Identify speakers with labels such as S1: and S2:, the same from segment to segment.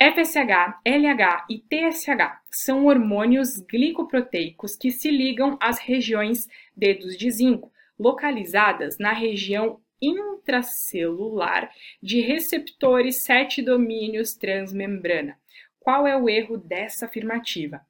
S1: FSH, LH e TSH são hormônios glicoproteicos que se ligam às regiões dedos de zinco, localizadas na região intracelular de receptores 7 domínios transmembrana. Qual é o erro dessa afirmativa?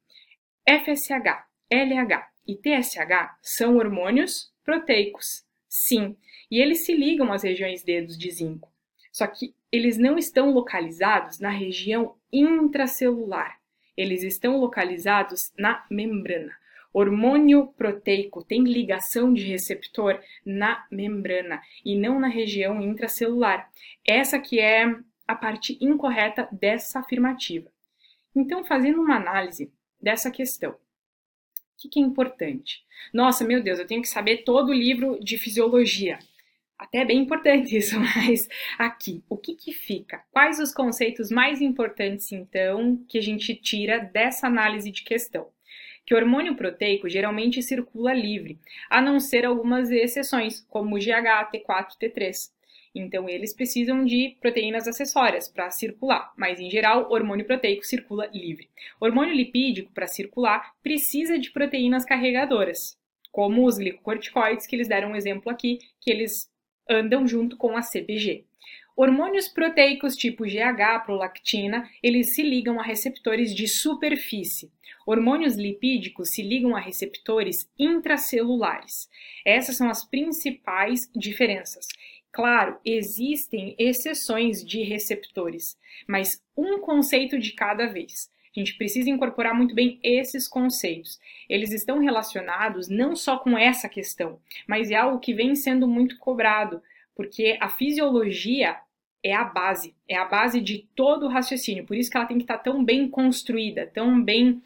S1: FSH, LH e TSH são hormônios proteicos, sim, e eles se ligam às regiões dedos de zinco. Só que eles não estão localizados na região intracelular, eles estão localizados na membrana. Hormônio proteico tem ligação de receptor na membrana e não na região intracelular. Essa que é a parte incorreta dessa afirmativa. Então, fazendo uma análise dessa questão, o que, que é importante? Nossa, meu Deus, eu tenho que saber todo o livro de fisiologia. Até é bem importante isso, mas aqui, o que, que fica? Quais os conceitos mais importantes, então, que a gente tira dessa análise de questão? Que o hormônio proteico geralmente circula livre, a não ser algumas exceções, como o GH, T4, T3. Então, eles precisam de proteínas acessórias para circular, mas em geral, hormônio proteico circula livre. Hormônio lipídico, para circular, precisa de proteínas carregadoras, como os glicocorticoides, que eles deram um exemplo aqui, que eles andam junto com a CPG. Hormônios proteicos tipo GH, prolactina, eles se ligam a receptores de superfície. Hormônios lipídicos se ligam a receptores intracelulares. Essas são as principais diferenças. Claro, existem exceções de receptores, mas um conceito de cada vez. A gente precisa incorporar muito bem esses conceitos. Eles estão relacionados não só com essa questão, mas é algo que vem sendo muito cobrado, porque a fisiologia é a base, é a base de todo o raciocínio. Por isso que ela tem que estar tão bem construída, tão bem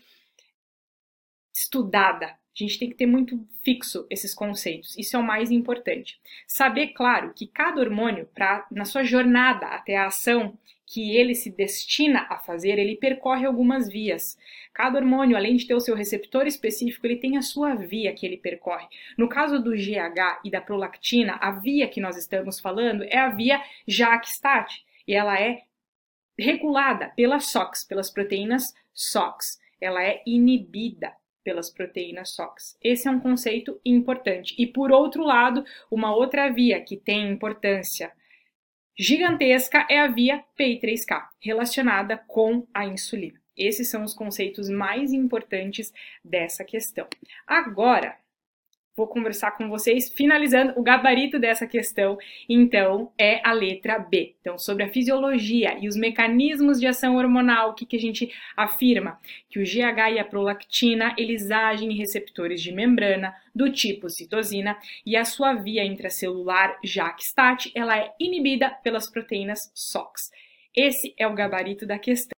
S1: estudada. A gente tem que ter muito fixo esses conceitos. Isso é o mais importante. Saber, claro, que cada hormônio, pra, na sua jornada até a ação, que ele se destina a fazer, ele percorre algumas vias. Cada hormônio, além de ter o seu receptor específico, ele tem a sua via que ele percorre. No caso do GH e da prolactina, a via que nós estamos falando é a via JAK-STAT, e ela é regulada pela SOX, pelas proteínas SOX. Ela é inibida pelas proteínas SOX. Esse é um conceito importante. E por outro lado, uma outra via que tem importância gigantesca é a via P3K, relacionada com a insulina. Esses são os conceitos mais importantes dessa questão. Agora, vou conversar com vocês, finalizando o gabarito dessa questão, então, é a letra B. Então, sobre a fisiologia e os mecanismos de ação hormonal, o que, que a gente afirma? Que o GH e a prolactina, eles agem em receptores de membrana do tipo citosina e a sua via intracelular JAK-STAT, ela é inibida pelas proteínas SOX. Esse é o gabarito da questão.